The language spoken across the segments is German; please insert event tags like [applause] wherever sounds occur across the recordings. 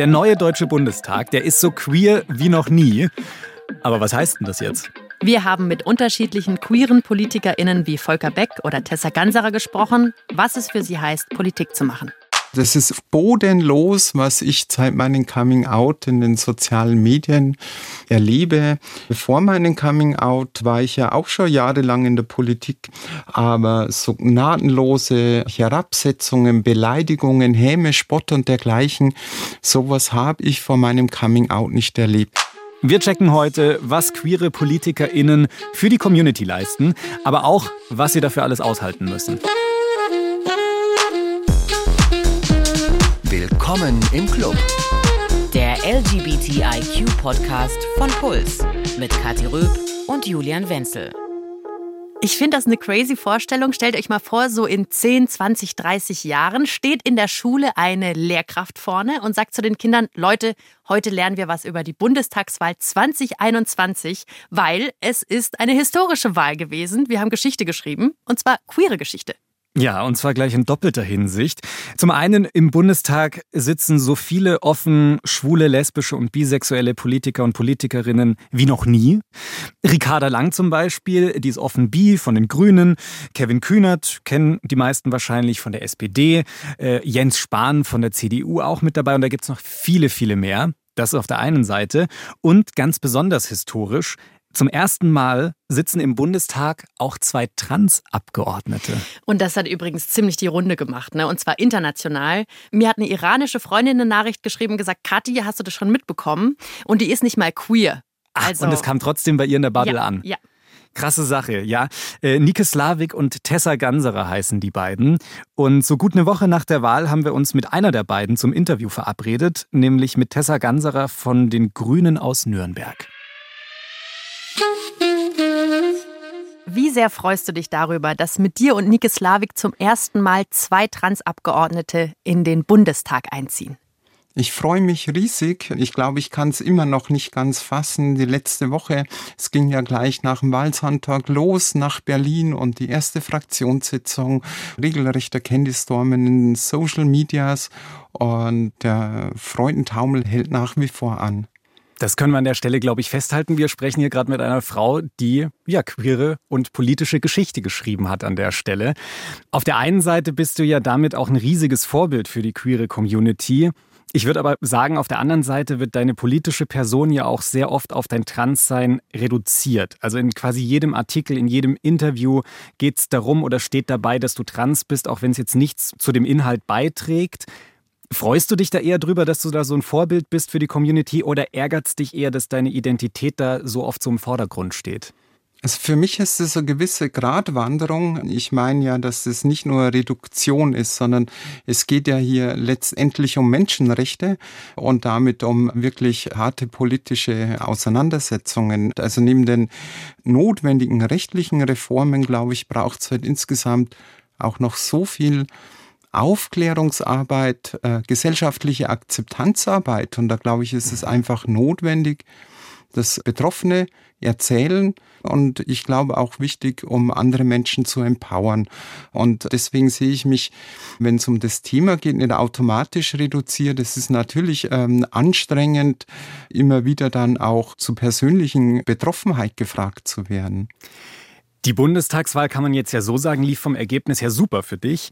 Der neue Deutsche Bundestag, der ist so queer wie noch nie. Aber was heißt denn das jetzt? Wir haben mit unterschiedlichen queeren PolitikerInnen wie Volker Beck oder Tessa Ganserer gesprochen, was es für sie heißt, Politik zu machen. Das ist bodenlos, was ich seit meinem Coming Out in den sozialen Medien erlebe. Vor meinem Coming Out war ich ja auch schon jahrelang in der Politik, aber so gnadenlose Herabsetzungen, Beleidigungen, Häme, Spott und dergleichen, sowas habe ich vor meinem Coming Out nicht erlebt. Wir checken heute, was queere PolitikerInnen für die Community leisten, aber auch, was sie dafür alles aushalten müssen. Willkommen im Club. Der LGBTIQ-Podcast von Puls mit Kathi Röb und Julian Wenzel. Ich finde das eine crazy Vorstellung. Stellt euch mal vor, so in 10, 20, 30 Jahren steht in der Schule eine Lehrkraft vorne und sagt zu den Kindern, Leute, heute lernen wir was über die Bundestagswahl 2021, weil es ist eine historische Wahl gewesen. Wir haben Geschichte geschrieben, und zwar queere Geschichte. Ja, und zwar gleich in doppelter Hinsicht. Zum einen im Bundestag sitzen so viele offen schwule, lesbische und bisexuelle Politiker und Politikerinnen wie noch nie. Ricarda Lang zum Beispiel, die ist offen bi von den Grünen. Kevin Kühnert kennen die meisten wahrscheinlich von der SPD. Äh, Jens Spahn von der CDU auch mit dabei. Und da gibt's noch viele, viele mehr. Das auf der einen Seite. Und ganz besonders historisch, zum ersten Mal sitzen im Bundestag auch zwei Trans-Abgeordnete. Und das hat übrigens ziemlich die Runde gemacht, ne? und zwar international. Mir hat eine iranische Freundin eine Nachricht geschrieben und gesagt, Kathi, hast du das schon mitbekommen? Und die ist nicht mal queer. Also, Ach, und es kam trotzdem bei ihr in der Bubble ja, an. Ja. Krasse Sache, ja. Äh, Nike Slavik und Tessa Ganserer heißen die beiden. Und so gut eine Woche nach der Wahl haben wir uns mit einer der beiden zum Interview verabredet, nämlich mit Tessa Ganserer von den Grünen aus Nürnberg. Wie sehr freust du dich darüber, dass mit dir und Nike Slavik zum ersten Mal zwei Transabgeordnete in den Bundestag einziehen? Ich freue mich riesig. Ich glaube, ich kann es immer noch nicht ganz fassen. Die letzte Woche, es ging ja gleich nach dem Wahlsonntag los nach Berlin und die erste Fraktionssitzung, regelrechter Candystorm in den Social Medias und der Freudentaumel hält nach wie vor an. Das können wir an der Stelle, glaube ich, festhalten. Wir sprechen hier gerade mit einer Frau, die ja queere und politische Geschichte geschrieben hat an der Stelle. Auf der einen Seite bist du ja damit auch ein riesiges Vorbild für die queere Community. Ich würde aber sagen, auf der anderen Seite wird deine politische Person ja auch sehr oft auf dein Transsein reduziert. Also in quasi jedem Artikel, in jedem Interview geht es darum oder steht dabei, dass du trans bist, auch wenn es jetzt nichts zu dem Inhalt beiträgt. Freust du dich da eher drüber, dass du da so ein Vorbild bist für die Community oder ärgert es dich eher, dass deine Identität da so oft so im Vordergrund steht? Also für mich ist es eine gewisse Gratwanderung. Ich meine ja, dass es nicht nur Reduktion ist, sondern es geht ja hier letztendlich um Menschenrechte und damit um wirklich harte politische Auseinandersetzungen. Also neben den notwendigen rechtlichen Reformen, glaube ich, braucht es halt insgesamt auch noch so viel Aufklärungsarbeit, äh, gesellschaftliche Akzeptanzarbeit. Und da glaube ich, ist es einfach notwendig, dass Betroffene erzählen und ich glaube auch wichtig, um andere Menschen zu empowern. Und deswegen sehe ich mich, wenn es um das Thema geht, nicht automatisch reduziert. Es ist natürlich ähm, anstrengend, immer wieder dann auch zu persönlichen Betroffenheit gefragt zu werden. Die Bundestagswahl kann man jetzt ja so sagen, lief vom Ergebnis her super für dich.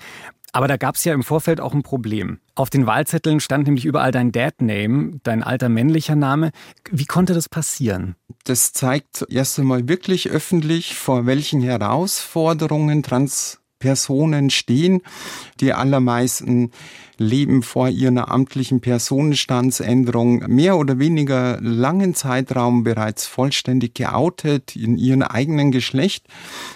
Aber da gab es ja im Vorfeld auch ein Problem. Auf den Wahlzetteln stand nämlich überall dein Dad-Name, dein alter männlicher Name. Wie konnte das passieren? Das zeigt erst einmal wirklich öffentlich, vor welchen Herausforderungen Transpersonen stehen. Die allermeisten leben vor ihrer amtlichen Personenstandsänderung mehr oder weniger langen Zeitraum bereits vollständig geoutet in ihrem eigenen Geschlecht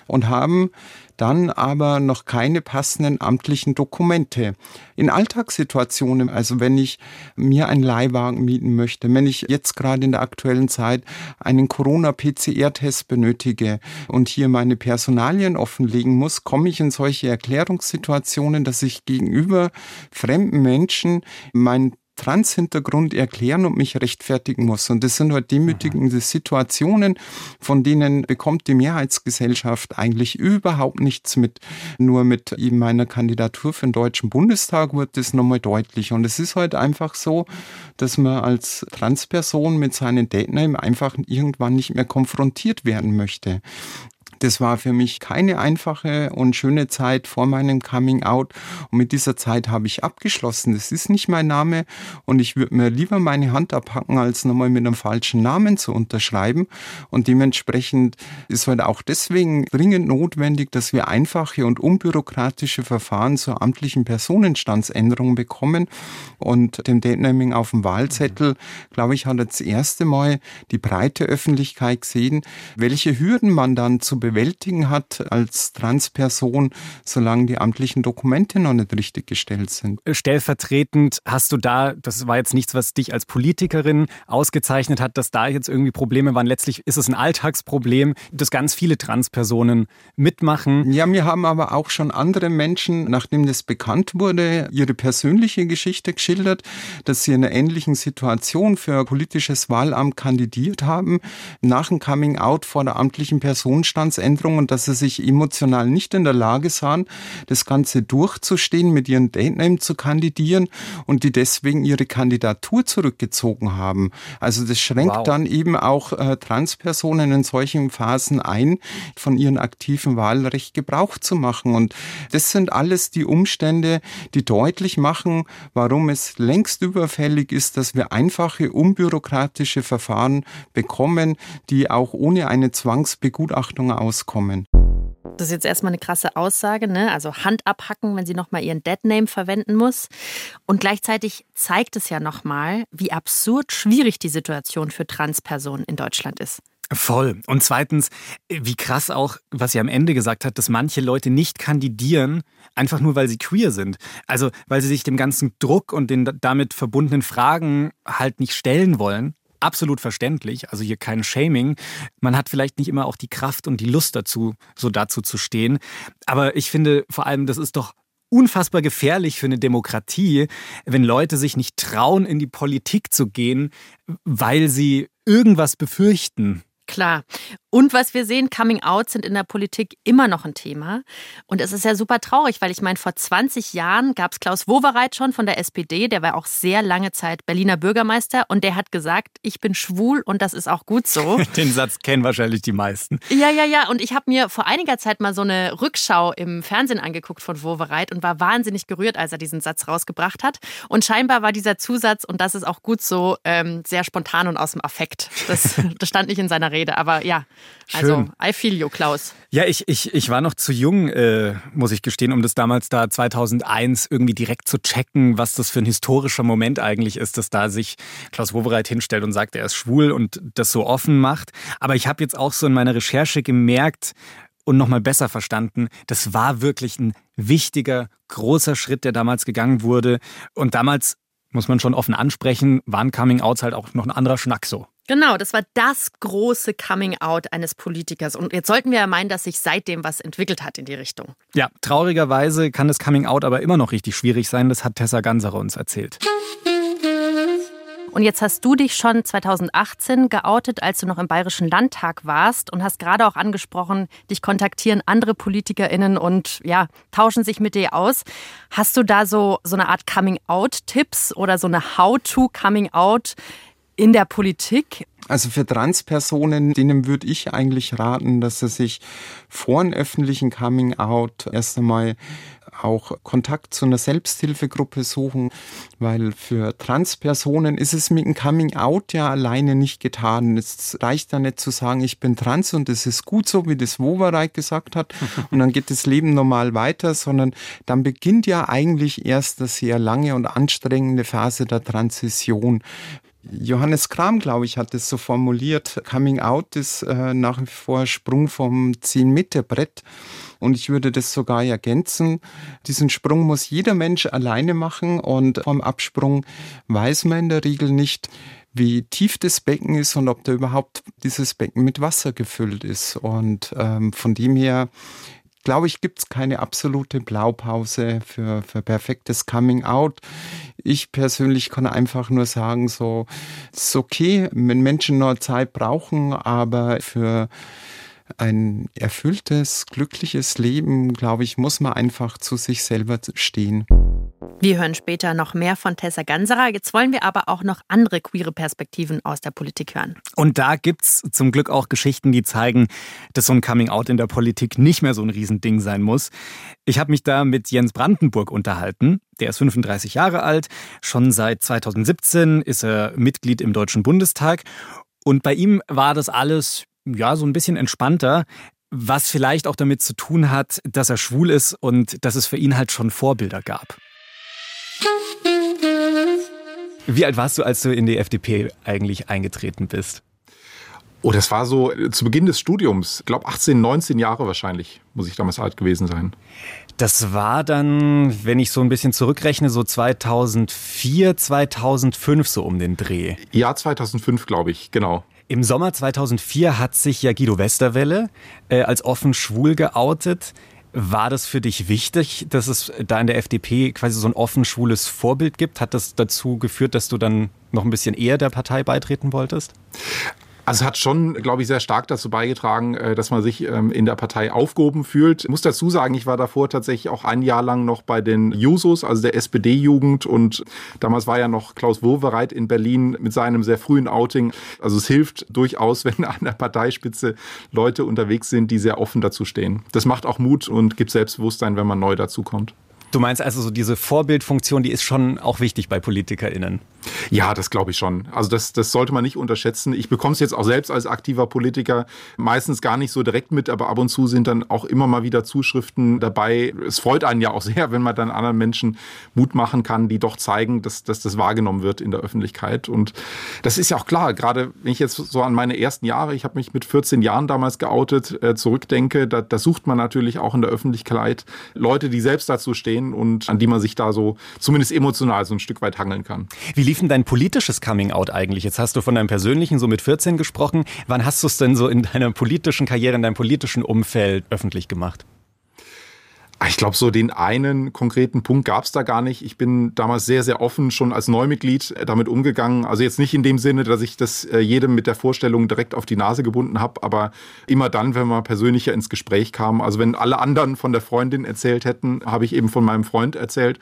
und haben dann aber noch keine passenden amtlichen Dokumente. In Alltagssituationen, also wenn ich mir einen Leihwagen mieten möchte, wenn ich jetzt gerade in der aktuellen Zeit einen Corona-PCR-Test benötige und hier meine Personalien offenlegen muss, komme ich in solche Erklärungssituationen, dass ich gegenüber fremden Menschen mein Trans-Hintergrund erklären und mich rechtfertigen muss. Und das sind halt demütigende Situationen, von denen bekommt die Mehrheitsgesellschaft eigentlich überhaupt nichts mit. Nur mit eben meiner Kandidatur für den Deutschen Bundestag wird das nochmal deutlich. Und es ist halt einfach so, dass man als Transperson mit seinen Datennamen einfach irgendwann nicht mehr konfrontiert werden möchte. Das war für mich keine einfache und schöne Zeit vor meinem Coming Out. Und mit dieser Zeit habe ich abgeschlossen. Das ist nicht mein Name und ich würde mir lieber meine Hand abhacken, als nochmal mit einem falschen Namen zu unterschreiben. Und dementsprechend ist heute auch deswegen dringend notwendig, dass wir einfache und unbürokratische Verfahren zur amtlichen Personenstandsänderung bekommen. Und dem Date-Naming auf dem Wahlzettel, glaube ich, hat das erste Mal die breite Öffentlichkeit gesehen, welche Hürden man dann zu bewältigen bewältigen hat als Transperson, solange die amtlichen Dokumente noch nicht richtig gestellt sind. Stellvertretend hast du da, das war jetzt nichts, was dich als Politikerin ausgezeichnet hat, dass da jetzt irgendwie Probleme waren. Letztlich ist es ein Alltagsproblem, das ganz viele Transpersonen mitmachen. Ja, mir haben aber auch schon andere Menschen, nachdem das bekannt wurde, ihre persönliche Geschichte geschildert, dass sie in einer ähnlichen Situation für ein politisches Wahlamt kandidiert haben, nach dem Coming Out vor der amtlichen Personenstands Sinnesänderung und dass sie sich emotional nicht in der Lage sahen, das Ganze durchzustehen, mit ihren Datename zu kandidieren und die deswegen ihre Kandidatur zurückgezogen haben. Also das schränkt wow. dann eben auch äh, Transpersonen in solchen Phasen ein, von ihrem aktiven Wahlrecht Gebrauch zu machen. Und das sind alles die Umstände, die deutlich machen, warum es längst überfällig ist, dass wir einfache, unbürokratische Verfahren bekommen, die auch ohne eine Zwangsbegutachtung aus rauskommen. Das ist jetzt erstmal eine krasse Aussage, ne? Also Hand abhacken, wenn sie nochmal ihren Deadname verwenden muss. Und gleichzeitig zeigt es ja nochmal, wie absurd schwierig die Situation für Transpersonen in Deutschland ist. Voll. Und zweitens, wie krass auch, was sie am Ende gesagt hat, dass manche Leute nicht kandidieren, einfach nur weil sie queer sind. Also weil sie sich dem ganzen Druck und den damit verbundenen Fragen halt nicht stellen wollen absolut verständlich, also hier kein Shaming. Man hat vielleicht nicht immer auch die Kraft und die Lust dazu, so dazu zu stehen. Aber ich finde vor allem, das ist doch unfassbar gefährlich für eine Demokratie, wenn Leute sich nicht trauen, in die Politik zu gehen, weil sie irgendwas befürchten. Klar. Und was wir sehen, Coming Out sind in der Politik immer noch ein Thema. Und es ist ja super traurig, weil ich meine, vor 20 Jahren gab es Klaus Wowereit schon von der SPD, der war auch sehr lange Zeit Berliner Bürgermeister und der hat gesagt, ich bin schwul und das ist auch gut so. [laughs] Den Satz kennen wahrscheinlich die meisten. Ja, ja, ja. Und ich habe mir vor einiger Zeit mal so eine Rückschau im Fernsehen angeguckt von Wowereit und war wahnsinnig gerührt, als er diesen Satz rausgebracht hat. Und scheinbar war dieser Zusatz, und das ist auch gut so, ähm, sehr spontan und aus dem Affekt. Das, [laughs] das stand nicht in seiner Rede, aber ja. Also, Schön. I feel you, Klaus. Ja, ich, ich, ich war noch zu jung, äh, muss ich gestehen, um das damals da 2001 irgendwie direkt zu checken, was das für ein historischer Moment eigentlich ist, dass da sich Klaus Wowereit hinstellt und sagt, er ist schwul und das so offen macht. Aber ich habe jetzt auch so in meiner Recherche gemerkt, und nochmal besser verstanden, das war wirklich ein wichtiger, großer Schritt, der damals gegangen wurde. Und damals, muss man schon offen ansprechen, waren Coming-Outs halt auch noch ein anderer Schnack so. Genau, das war das große Coming-out eines Politikers. Und jetzt sollten wir ja meinen, dass sich seitdem was entwickelt hat in die Richtung. Ja, traurigerweise kann das Coming-out aber immer noch richtig schwierig sein. Das hat Tessa Ganserer uns erzählt. Und jetzt hast du dich schon 2018 geoutet, als du noch im Bayerischen Landtag warst und hast gerade auch angesprochen, dich kontaktieren andere PolitikerInnen und ja, tauschen sich mit dir aus. Hast du da so, so eine Art Coming-out-Tipps oder so eine How-to-Coming-out? In der Politik? Also für Transpersonen, denen würde ich eigentlich raten, dass sie sich vor einem öffentlichen Coming Out erst einmal auch Kontakt zu einer Selbsthilfegruppe suchen, weil für Transpersonen ist es mit dem Coming Out ja alleine nicht getan. Es reicht ja nicht zu sagen, ich bin trans und es ist gut so, wie das Wovereit gesagt hat [laughs] und dann geht das Leben normal weiter, sondern dann beginnt ja eigentlich erst eine sehr lange und anstrengende Phase der Transition. Johannes Kram, glaube ich, hat es so formuliert. Coming Out ist äh, nach wie vor Sprung vom 10-Meter-Brett. Und ich würde das sogar ergänzen. Diesen Sprung muss jeder Mensch alleine machen und vom Absprung weiß man in der Regel nicht, wie tief das Becken ist und ob da überhaupt dieses Becken mit Wasser gefüllt ist. Und ähm, von dem her glaube ich, gibt es keine absolute Blaupause für, für perfektes Coming Out. Ich persönlich kann einfach nur sagen, so, es ist okay, wenn Menschen nur Zeit brauchen, aber für ein erfülltes, glückliches Leben, glaube ich, muss man einfach zu sich selber stehen. Wir hören später noch mehr von Tessa Ganserer. Jetzt wollen wir aber auch noch andere queere Perspektiven aus der Politik hören. Und da gibt es zum Glück auch Geschichten, die zeigen, dass so ein Coming-out in der Politik nicht mehr so ein Riesending sein muss. Ich habe mich da mit Jens Brandenburg unterhalten. Der ist 35 Jahre alt. Schon seit 2017 ist er Mitglied im Deutschen Bundestag. Und bei ihm war das alles ja, so ein bisschen entspannter, was vielleicht auch damit zu tun hat, dass er schwul ist und dass es für ihn halt schon Vorbilder gab. Wie alt warst du, als du in die FDP eigentlich eingetreten bist? Oh, das war so zu Beginn des Studiums. Ich glaube 18, 19 Jahre wahrscheinlich, muss ich damals alt gewesen sein. Das war dann, wenn ich so ein bisschen zurückrechne, so 2004, 2005 so um den Dreh. Ja, 2005 glaube ich, genau. Im Sommer 2004 hat sich ja Guido Westerwelle äh, als offen schwul geoutet. War das für dich wichtig, dass es da in der FDP quasi so ein offen schwules Vorbild gibt? Hat das dazu geführt, dass du dann noch ein bisschen eher der Partei beitreten wolltest? Also es hat schon, glaube ich, sehr stark dazu beigetragen, äh, dass man sich ähm, in der Partei aufgehoben fühlt. Ich muss dazu sagen, ich war davor tatsächlich auch ein Jahr lang noch bei den Jusos, also der SPD-Jugend. Und damals war ja noch Klaus Wowereit in Berlin mit seinem sehr frühen Outing. Also es hilft durchaus, [laughs] wenn an der Parteispitze Leute unterwegs sind, die sehr offen dazu stehen. Das macht auch Mut und gibt Selbstbewusstsein, wenn man neu dazu kommt. Du meinst also so diese Vorbildfunktion, die ist schon auch wichtig bei PolitikerInnen? Ja, das glaube ich schon. Also das, das sollte man nicht unterschätzen. Ich bekomme es jetzt auch selbst als aktiver Politiker meistens gar nicht so direkt mit, aber ab und zu sind dann auch immer mal wieder Zuschriften dabei. Es freut einen ja auch sehr, wenn man dann anderen Menschen Mut machen kann, die doch zeigen, dass, dass das wahrgenommen wird in der Öffentlichkeit. Und das ist ja auch klar, gerade wenn ich jetzt so an meine ersten Jahre, ich habe mich mit 14 Jahren damals geoutet, äh, zurückdenke, da, da sucht man natürlich auch in der Öffentlichkeit Leute, die selbst dazu stehen stehen und an die man sich da so zumindest emotional so ein Stück weit hangeln kann. Wie lief denn dein politisches Coming-out eigentlich? Jetzt hast du von deinem persönlichen so mit 14 gesprochen. Wann hast du es denn so in deiner politischen Karriere, in deinem politischen Umfeld öffentlich gemacht? Ah, ich glaube, so den einen konkreten Punkt gab es da gar nicht. Ich bin damals sehr, sehr offen schon als Neumitglied äh, damit umgegangen. Also jetzt nicht in dem Sinne, dass ich das äh, jedem mit der Vorstellung direkt auf die Nase gebunden habe, aber immer dann, wenn man persönlicher ins Gespräch kam. Also wenn alle anderen von der Freundin erzählt hätten, habe ich eben von meinem Freund erzählt.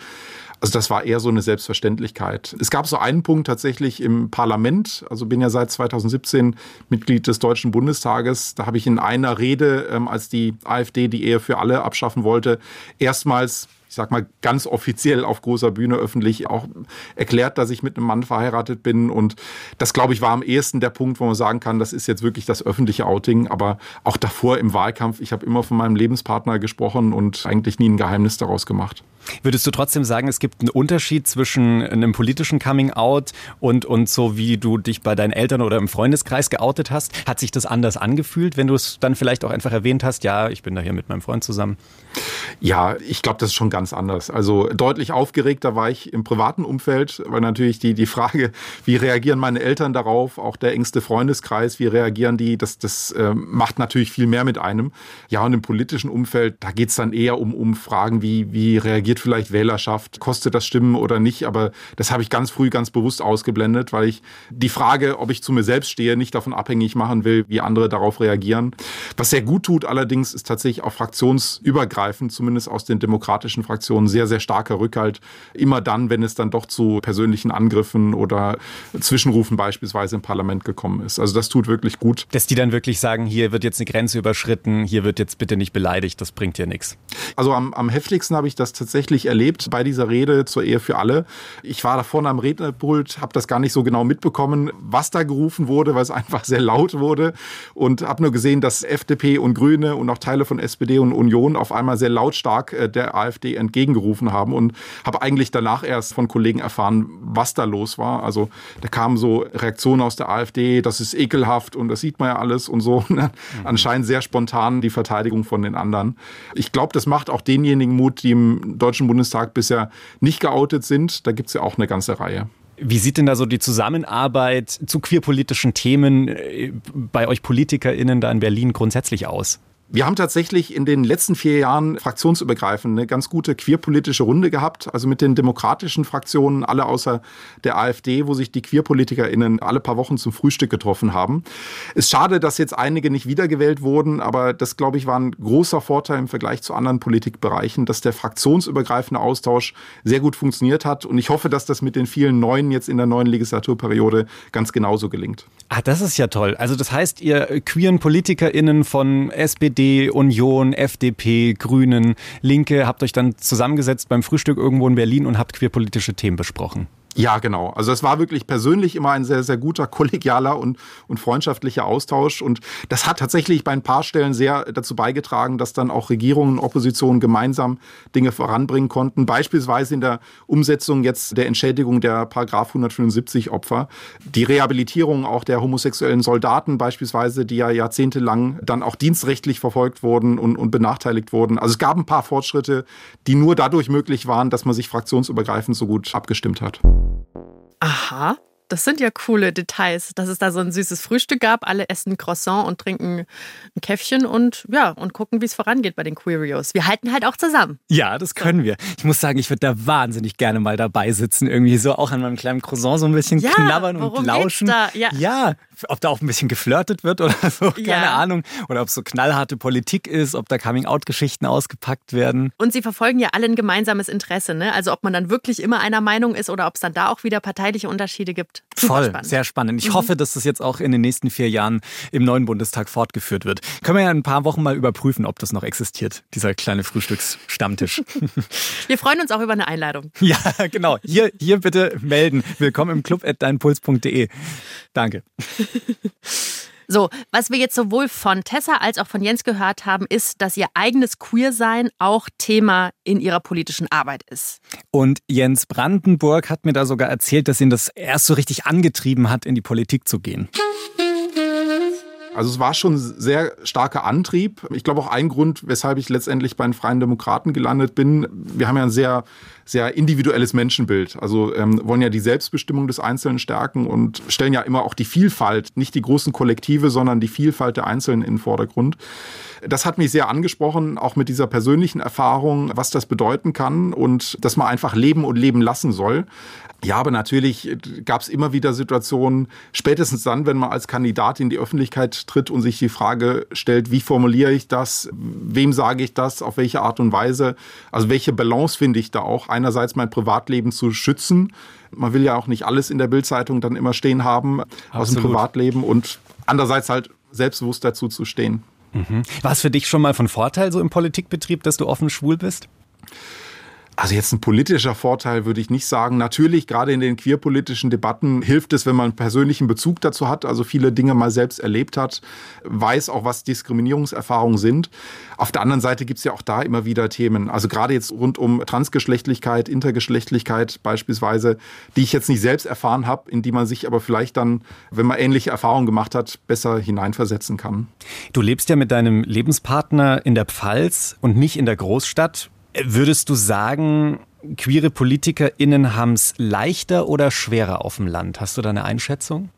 Also das war eher so eine Selbstverständlichkeit. Es gab so einen Punkt tatsächlich im Parlament. Also bin ja seit 2017 Mitglied des Deutschen Bundestages. Da habe ich in einer Rede, ähm, als die AfD die Ehe für alle abschaffen wollte, erstmals ich sag mal, ganz offiziell auf großer Bühne öffentlich auch erklärt, dass ich mit einem Mann verheiratet bin. Und das, glaube ich, war am ehesten der Punkt, wo man sagen kann, das ist jetzt wirklich das öffentliche Outing. Aber auch davor im Wahlkampf, ich habe immer von meinem Lebenspartner gesprochen und eigentlich nie ein Geheimnis daraus gemacht. Würdest du trotzdem sagen, es gibt einen Unterschied zwischen einem politischen Coming-out und, und so, wie du dich bei deinen Eltern oder im Freundeskreis geoutet hast? Hat sich das anders angefühlt, wenn du es dann vielleicht auch einfach erwähnt hast, ja, ich bin da hier mit meinem Freund zusammen? Ja, ich glaube, das ist schon ganz anders. Also deutlich aufgeregter war ich im privaten Umfeld, weil natürlich die, die Frage, wie reagieren meine Eltern darauf, auch der engste Freundeskreis, wie reagieren die, das, das äh, macht natürlich viel mehr mit einem. Ja, und im politischen Umfeld, da geht es dann eher um, um Fragen wie, wie reagiert vielleicht Wählerschaft, kostet das Stimmen oder nicht, aber das habe ich ganz früh ganz bewusst ausgeblendet, weil ich die Frage, ob ich zu mir selbst stehe, nicht davon abhängig machen will, wie andere darauf reagieren. Was sehr gut tut allerdings, ist tatsächlich auch fraktionsübergreifend, zumindest aus den demokratischen Fraktionen, sehr, sehr starker Rückhalt. Immer dann, wenn es dann doch zu persönlichen Angriffen oder Zwischenrufen beispielsweise im Parlament gekommen ist. Also das tut wirklich gut. Dass die dann wirklich sagen, hier wird jetzt eine Grenze überschritten, hier wird jetzt bitte nicht beleidigt, das bringt ja nichts. Also am, am heftigsten habe ich das tatsächlich erlebt bei dieser Rede zur Ehe für alle. Ich war da vorne am Rednerpult, habe das gar nicht so genau mitbekommen, was da gerufen wurde, weil es [laughs] einfach sehr laut wurde und habe nur gesehen, dass FDP und Grüne und auch Teile von SPD und Union auf einmal sehr lautstark äh, der AfD entgegengerufen haben und habe eigentlich danach erst von Kollegen erfahren, was da los war. Also da kamen so Reaktionen aus der AfD, das ist ekelhaft und das sieht man ja alles und so. [laughs] Mhm. Anscheinend sehr spontan die Verteidigung von den anderen. Ich glaube, das macht auch denjenigen Mut, die im Deutschen Bundestag bisher nicht geoutet sind. Da gibt es ja auch eine ganze Reihe. Wie sieht denn da so die Zusammenarbeit zu queerpolitischen Themen äh, bei euch PolitikerInnen da in Berlin grundsätzlich aus? Wir haben tatsächlich in den letzten vier Jahren fraktionsübergreifend eine ganz gute queerpolitische Runde gehabt, also mit den demokratischen Fraktionen, alle außer der AfD, wo sich die QueerpolitikerInnen alle paar Wochen zum Frühstück getroffen haben. Es ist schade, dass jetzt einige nicht wiedergewählt wurden, aber das, glaube ich, war ein großer Vorteil im Vergleich zu anderen Politikbereichen, dass der fraktionsübergreifende Austausch sehr gut funktioniert hat. Und ich hoffe, dass das mit den vielen neuen jetzt in der neuen Legislaturperiode ganz genauso gelingt. Ah, das ist ja toll. Also das heißt, ihr queeren PolitikerInnen von SPD, Union, FDP, Grünen, Linke habt euch dann zusammengesetzt beim Frühstück irgendwo in Berlin und habt queerpolitische Themen besprochen. Ja, genau. Also es war wirklich persönlich immer ein sehr, sehr guter [laughs] kollegialer und, und freundschaftlicher Austausch. Und das hat tatsächlich bei ein paar Stellen sehr dazu beigetragen, dass dann auch Regierungen und Opposition gemeinsam Dinge voranbringen konnten. Beispielsweise in der Umsetzung jetzt der Entschädigung der Paragraph 175 Opfer. Die Rehabilitierung auch der homosexuellen Soldaten beispielsweise, die ja jahrzehntelang dann auch dienstrechtlich verfolgt wurden und, und benachteiligt wurden. Also es gab ein paar Fortschritte, die nur dadurch möglich waren, dass man sich fraktionsübergreifend so gut abgestimmt hat. Aha. Das sind ja coole Details, dass es da so ein süßes Frühstück gab. Alle essen Croissant und trinken ein Käffchen und ja, und gucken, wie es vorangeht bei den Queerios. Wir halten halt auch zusammen. Ja, das können wir. Ich muss sagen, ich würde da wahnsinnig gerne mal dabei sitzen. Irgendwie so auch an meinem kleinen Croissant so ein bisschen ja, knabbern und lauschen. Da? Ja. ja, ob da auch ein bisschen geflirtet wird oder so, [laughs] keine ja. Ahnung. Oder ob es so knallharte Politik ist, ob da Coming-out-Geschichten ausgepackt werden. Und sie verfolgen ja alle ein gemeinsames Interesse, ne? Also ob man dann wirklich immer einer Meinung ist oder ob es dann da auch wieder parteiliche Unterschiede gibt. Super Voll, spannend. sehr spannend. Ich mhm. hoffe, dass das jetzt auch in den nächsten vier Jahren im neuen Bundestag fortgeführt wird. Können wir ja in ein paar Wochen mal überprüfen, ob das noch existiert, dieser kleine Frühstücksstammtisch. [laughs] wir freuen uns auch über eine Einladung. Ja, genau. Hier, hier bitte melden. Willkommen im Club at deinpuls.de. Danke. [laughs] So, was wir jetzt sowohl von Tessa als auch von Jens gehört haben, ist, dass ihr eigenes Queersein auch Thema in ihrer politischen Arbeit ist. Und Jens Brandenburg hat mir da sogar erzählt, dass ihn das erst so richtig angetrieben hat, in die Politik zu gehen. Also es war schon sehr starker Antrieb. Ich glaube auch ein Grund, weshalb ich letztendlich bei den Freien Demokraten gelandet bin. Wir haben ja ein sehr, sehr individuelles Menschenbild. Also ähm, wollen ja die Selbstbestimmung des Einzelnen stärken und stellen ja immer auch die Vielfalt, nicht die großen Kollektive, sondern die Vielfalt der Einzelnen in den Vordergrund. Das hat mich sehr angesprochen, auch mit dieser persönlichen Erfahrung, was das bedeuten kann und dass man einfach leben und leben lassen soll. Ja, aber natürlich gab es immer wieder Situationen, spätestens dann, wenn man als Kandidat in die Öffentlichkeit tritt und sich die Frage stellt, wie formuliere ich das, wem sage ich das, auf welche Art und Weise, also welche Balance finde ich da auch, einerseits mein Privatleben zu schützen, man will ja auch nicht alles in der Bildzeitung dann immer stehen haben Absolut. aus dem Privatleben und andererseits halt selbstbewusst dazu zu stehen. Mhm. War es für dich schon mal von Vorteil so im Politikbetrieb, dass du offen schwul bist? Also jetzt ein politischer Vorteil würde ich nicht sagen. Natürlich, gerade in den queerpolitischen Debatten hilft es, wenn man einen persönlichen Bezug dazu hat, also viele Dinge mal selbst erlebt hat, weiß auch, was Diskriminierungserfahrungen sind. Auf der anderen Seite gibt es ja auch da immer wieder Themen. Also gerade jetzt rund um Transgeschlechtlichkeit, Intergeschlechtlichkeit beispielsweise, die ich jetzt nicht selbst erfahren habe, in die man sich aber vielleicht dann, wenn man ähnliche Erfahrungen gemacht hat, besser hineinversetzen kann. Du lebst ja mit deinem Lebenspartner in der Pfalz und nicht in der Großstadt. Würdest du sagen, queere PolitikerInnen haben es leichter oder schwerer auf dem Land? Hast du da eine Einschätzung?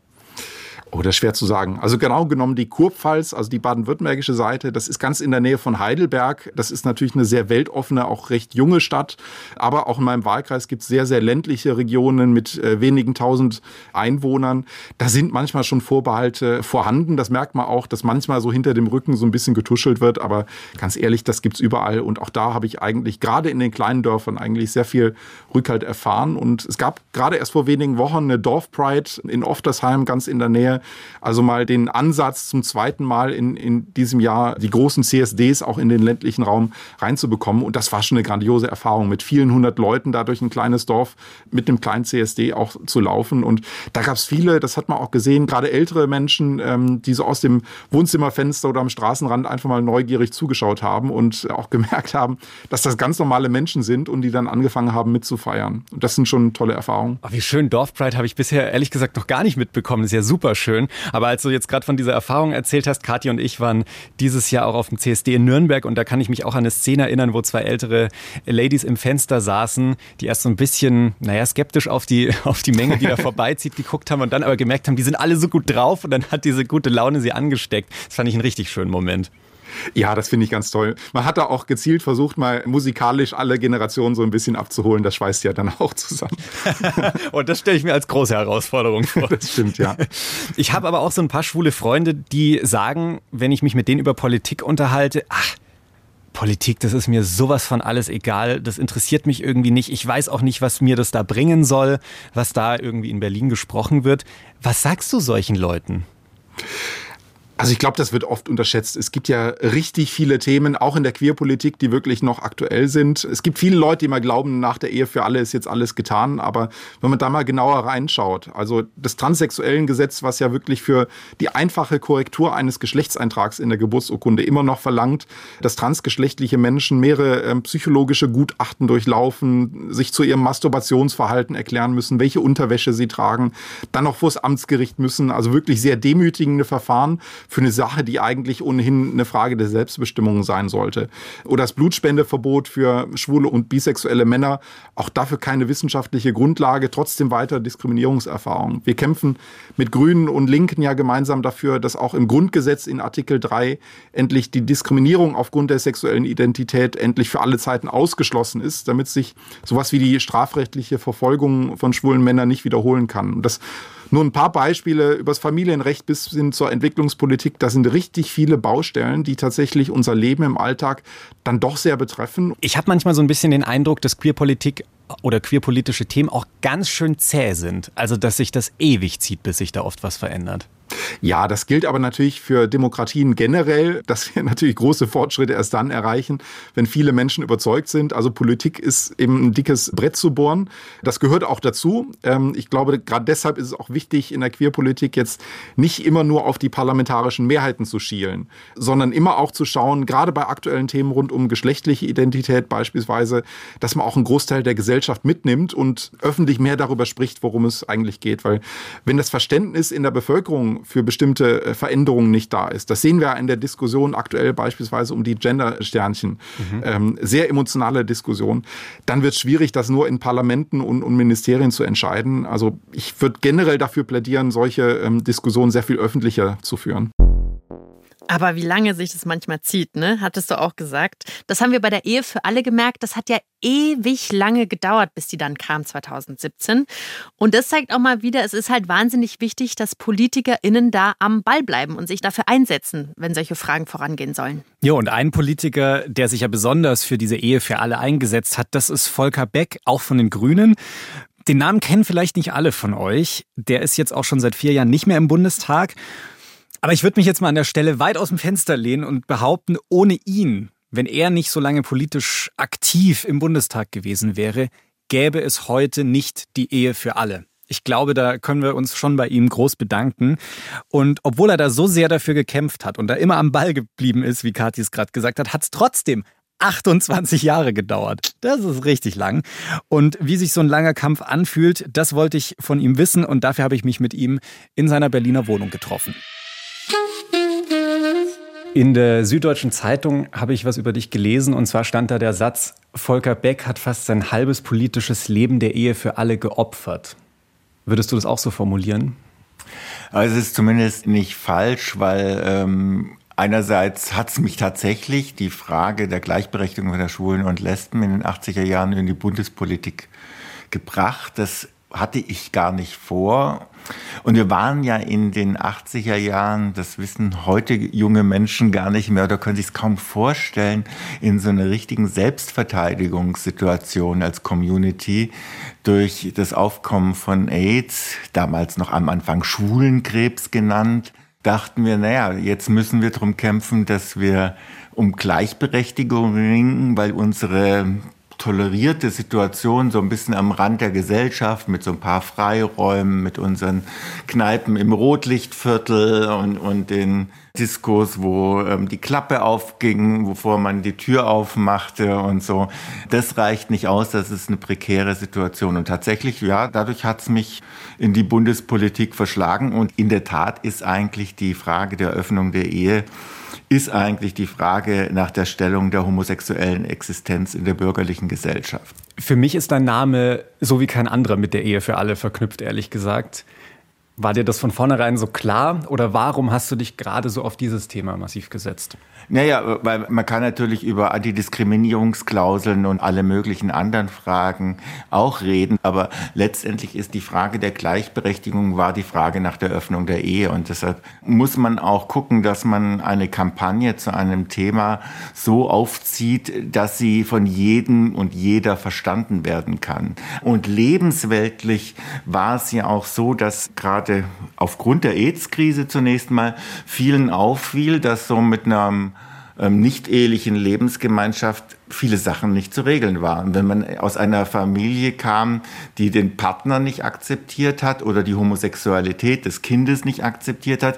Oh, das ist schwer zu sagen. Also genau genommen die Kurpfalz, also die baden-württembergische Seite, das ist ganz in der Nähe von Heidelberg. Das ist natürlich eine sehr weltoffene, auch recht junge Stadt. Aber auch in meinem Wahlkreis gibt es sehr, sehr ländliche Regionen mit äh, wenigen tausend Einwohnern. Da sind manchmal schon Vorbehalte vorhanden. Das merkt man auch, dass manchmal so hinter dem Rücken so ein bisschen getuschelt wird. Aber ganz ehrlich, das gibt's überall. Und auch da habe ich eigentlich gerade in den kleinen Dörfern eigentlich sehr viel Rückhalt erfahren. Und es gab gerade erst vor wenigen Wochen eine Dorfpride in Oftersheim, ganz in der Nähe. Also mal den Ansatz zum zweiten Mal in, in diesem Jahr die großen CSDs auch in den ländlichen Raum reinzubekommen. Und das war schon eine grandiose Erfahrung, mit vielen hundert Leuten da durch ein kleines Dorf mit einem kleinen CSD auch zu laufen. Und da gab es viele, das hat man auch gesehen, gerade ältere Menschen, ähm, die so aus dem Wohnzimmerfenster oder am Straßenrand einfach mal neugierig zugeschaut haben und auch gemerkt haben, dass das ganz normale Menschen sind und die dann angefangen haben mitzufeiern. Und das sind schon tolle Erfahrungen. Oh, wie schön, Dorfpride habe ich bisher ehrlich gesagt noch gar nicht mitbekommen. Das ist ja super schön schön. Aber als du jetzt gerade von dieser Erfahrung erzählt hast, Kathi und ich waren dieses Jahr auch auf dem CSD in Nürnberg und da kann ich mich auch an eine Szene erinnern, wo zwei ältere Ladies im Fenster saßen, die erst so ein bisschen, naja, skeptisch auf die, [laughs] auf die Menge, die da [laughs] vorbeizieht, geguckt haben und dann aber gemerkt haben, die sind alle so gut drauf und dann hat diese gute Laune sie angesteckt. Das fand ich einen richtig schönen Moment. Ja, das finde ich ganz toll. Man hat da auch gezielt versucht, mal musikalisch alle Generationen so ein bisschen abzuholen. Das schweißt ja dann [laughs] auch zusammen. [laughs] Und das stelle ich mir als große Herausforderung vor. Das stimmt, ja. Ich habe aber auch so ein paar schwule Freunde, die sagen, wenn ich mich mit denen über Politik unterhalte, ach, Politik, das ist mir sowas von alles egal. Das interessiert mich irgendwie nicht. Ich weiß auch nicht, was mir das da bringen soll, was da irgendwie in Berlin gesprochen wird. Was sagst du solchen Leuten? Also ich glaube, das wird oft unterschätzt. Es gibt ja richtig viele Themen, auch in der Queerpolitik, die wirklich noch aktuell sind. Es gibt viele Leute, die mal glauben, nach der Ehe für alle ist jetzt alles getan. Aber wenn man da mal genauer reinschaut, also das transsexuellen Gesetz, was ja wirklich für die einfache Korrektur eines Geschlechtseintrags in der Geburtsurkunde immer noch verlangt, dass transgeschlechtliche Menschen mehrere äh, psychologische Gutachten durchlaufen, sich zu ihrem Masturbationsverhalten erklären müssen, welche Unterwäsche sie tragen, dann noch vors Amtsgericht müssen. Also wirklich sehr demütigende Verfahren für eine Sache, die eigentlich ohnehin eine Frage der Selbstbestimmung sein sollte. Oder das Blutspendeverbot für schwule und bisexuelle Männer, auch dafür keine wissenschaftliche Grundlage, trotzdem weiter Diskriminierungserfahrungen. Wir kämpfen mit Grünen und Linken ja gemeinsam dafür, dass auch im Grundgesetz in Artikel 3 endlich die Diskriminierung aufgrund der sexuellen Identität endlich für alle Zeiten ausgeschlossen ist, damit sich sowas wie die strafrechtliche Verfolgung von schwulen Männern nicht wiederholen kann. Das nur ein paar Beispiele übers Familienrecht bis hin zur Entwicklungspolitik. Das sind richtig viele Baustellen, die tatsächlich unser Leben im Alltag dann doch sehr betreffen. Ich habe manchmal so ein bisschen den Eindruck, dass Queerpolitik oder queerpolitische Themen auch ganz schön zäh sind. Also, dass sich das ewig zieht, bis sich da oft was verändert. Ja, das gilt aber natürlich für Demokratien generell, dass wir [laughs] natürlich große Fortschritte erst dann erreichen, wenn viele Menschen überzeugt sind. Also Politik ist eben ein dickes Brett zu bohren. Das gehört auch dazu. Ähm, ich glaube, gerade deshalb ist es auch wichtig, in der Queerpolitik jetzt nicht immer nur auf die parlamentarischen Mehrheiten zu schielen, sondern immer auch zu schauen, gerade bei aktuellen Themen rund um geschlechtliche Identität beispielsweise, dass man auch einen Großteil der Gesellschaft mitnimmt und öffentlich mehr darüber spricht, worum es eigentlich geht. Weil wenn das Verständnis in der Bevölkerung für bestimmte äh, Veränderungen nicht da ist. Das sehen wir in der Diskussion aktuell beispielsweise um die Gender-Sternchen. Mhm. Ähm, sehr emotionale Diskussion. Dann wird es schwierig, das nur in Parlamenten und, und, Ministerien zu entscheiden. Also ich würde generell dafür plädieren, solche ähm, Diskussionen sehr viel öffentlicher zu führen. Aber wie lange sich das manchmal zieht, ne? Hattest du auch gesagt. Das haben wir bei der Ehe für alle gemerkt. Das hat ja ewig lange gedauert, bis die dann kam 2017. Und das zeigt auch mal wieder, es ist halt wahnsinnig wichtig, dass PolitikerInnen da am Ball bleiben und sich dafür einsetzen, wenn solche Fragen vorangehen sollen. Ja, und ein Politiker, der sich ja besonders für diese Ehe für alle eingesetzt hat, das ist Volker Beck, auch von den Grünen. Den Namen kennen vielleicht nicht alle von euch. Der ist jetzt auch schon seit vier Jahren nicht mehr im Bundestag. Aber ich würde mich jetzt mal an der Stelle weit aus dem Fenster lehnen und behaupten, ohne ihn, wenn er nicht so lange politisch aktiv im Bundestag gewesen wäre, gäbe es heute nicht die Ehe für alle. Ich glaube, da können wir uns schon bei ihm groß bedanken. Und obwohl er da so sehr dafür gekämpft hat und da immer am Ball geblieben ist, wie Kathi es gerade gesagt hat, hat es trotzdem 28 Jahre gedauert. Das ist richtig lang. Und wie sich so ein langer Kampf anfühlt, das wollte ich von ihm wissen und dafür habe ich mich mit ihm in seiner Berliner Wohnung getroffen. In der Süddeutschen Zeitung habe ich was über dich gelesen und zwar stand da der Satz, Volker Beck hat fast sein halbes politisches Leben der Ehe für alle geopfert. Würdest du das auch so formulieren? Also es ist zumindest nicht falsch, weil ähm, einerseits hat es mich tatsächlich die Frage der Gleichberechtigung der Schwulen und Lesben in den 80er Jahren in die Bundespolitik gebracht. Das hatte ich gar nicht vor. Und wir waren ja in den 80er Jahren, das wissen heute junge Menschen gar nicht mehr oder können sich es kaum vorstellen, in so einer richtigen Selbstverteidigungssituation als Community durch das Aufkommen von AIDS, damals noch am Anfang Schulenkrebs genannt, dachten wir, naja, jetzt müssen wir darum kämpfen, dass wir um Gleichberechtigung ringen, weil unsere tolerierte Situation so ein bisschen am Rand der Gesellschaft mit so ein paar Freiräumen, mit unseren Kneipen im Rotlichtviertel und, und den Diskos, wo ähm, die Klappe aufging, bevor man die Tür aufmachte und so. Das reicht nicht aus, das ist eine prekäre Situation. Und tatsächlich, ja, dadurch hat es mich in die Bundespolitik verschlagen. Und in der Tat ist eigentlich die Frage der Öffnung der Ehe ist eigentlich die Frage nach der Stellung der homosexuellen Existenz in der bürgerlichen Gesellschaft. Für mich ist dein Name so wie kein anderer mit der Ehe für alle verknüpft, ehrlich gesagt. War dir das von vornherein so klar oder warum hast du dich gerade so auf dieses Thema massiv gesetzt? Naja, weil man kann natürlich über Antidiskriminierungsklauseln und alle möglichen anderen Fragen auch reden, aber letztendlich ist die Frage der Gleichberechtigung war die Frage nach der Öffnung der Ehe und deshalb muss man auch gucken, dass man eine Kampagne zu einem Thema so aufzieht, dass sie von jedem und jeder verstanden werden kann. Und lebensweltlich war es ja auch so, dass gerade aufgrund der AIDS-Krise zunächst mal vielen auffiel, dass so mit einem ähm, nicht-ehelichen Lebensgemeinschaft viele Sachen nicht zu regeln waren. Wenn man aus einer Familie kam, die den Partner nicht akzeptiert hat oder die Homosexualität des Kindes nicht akzeptiert hat,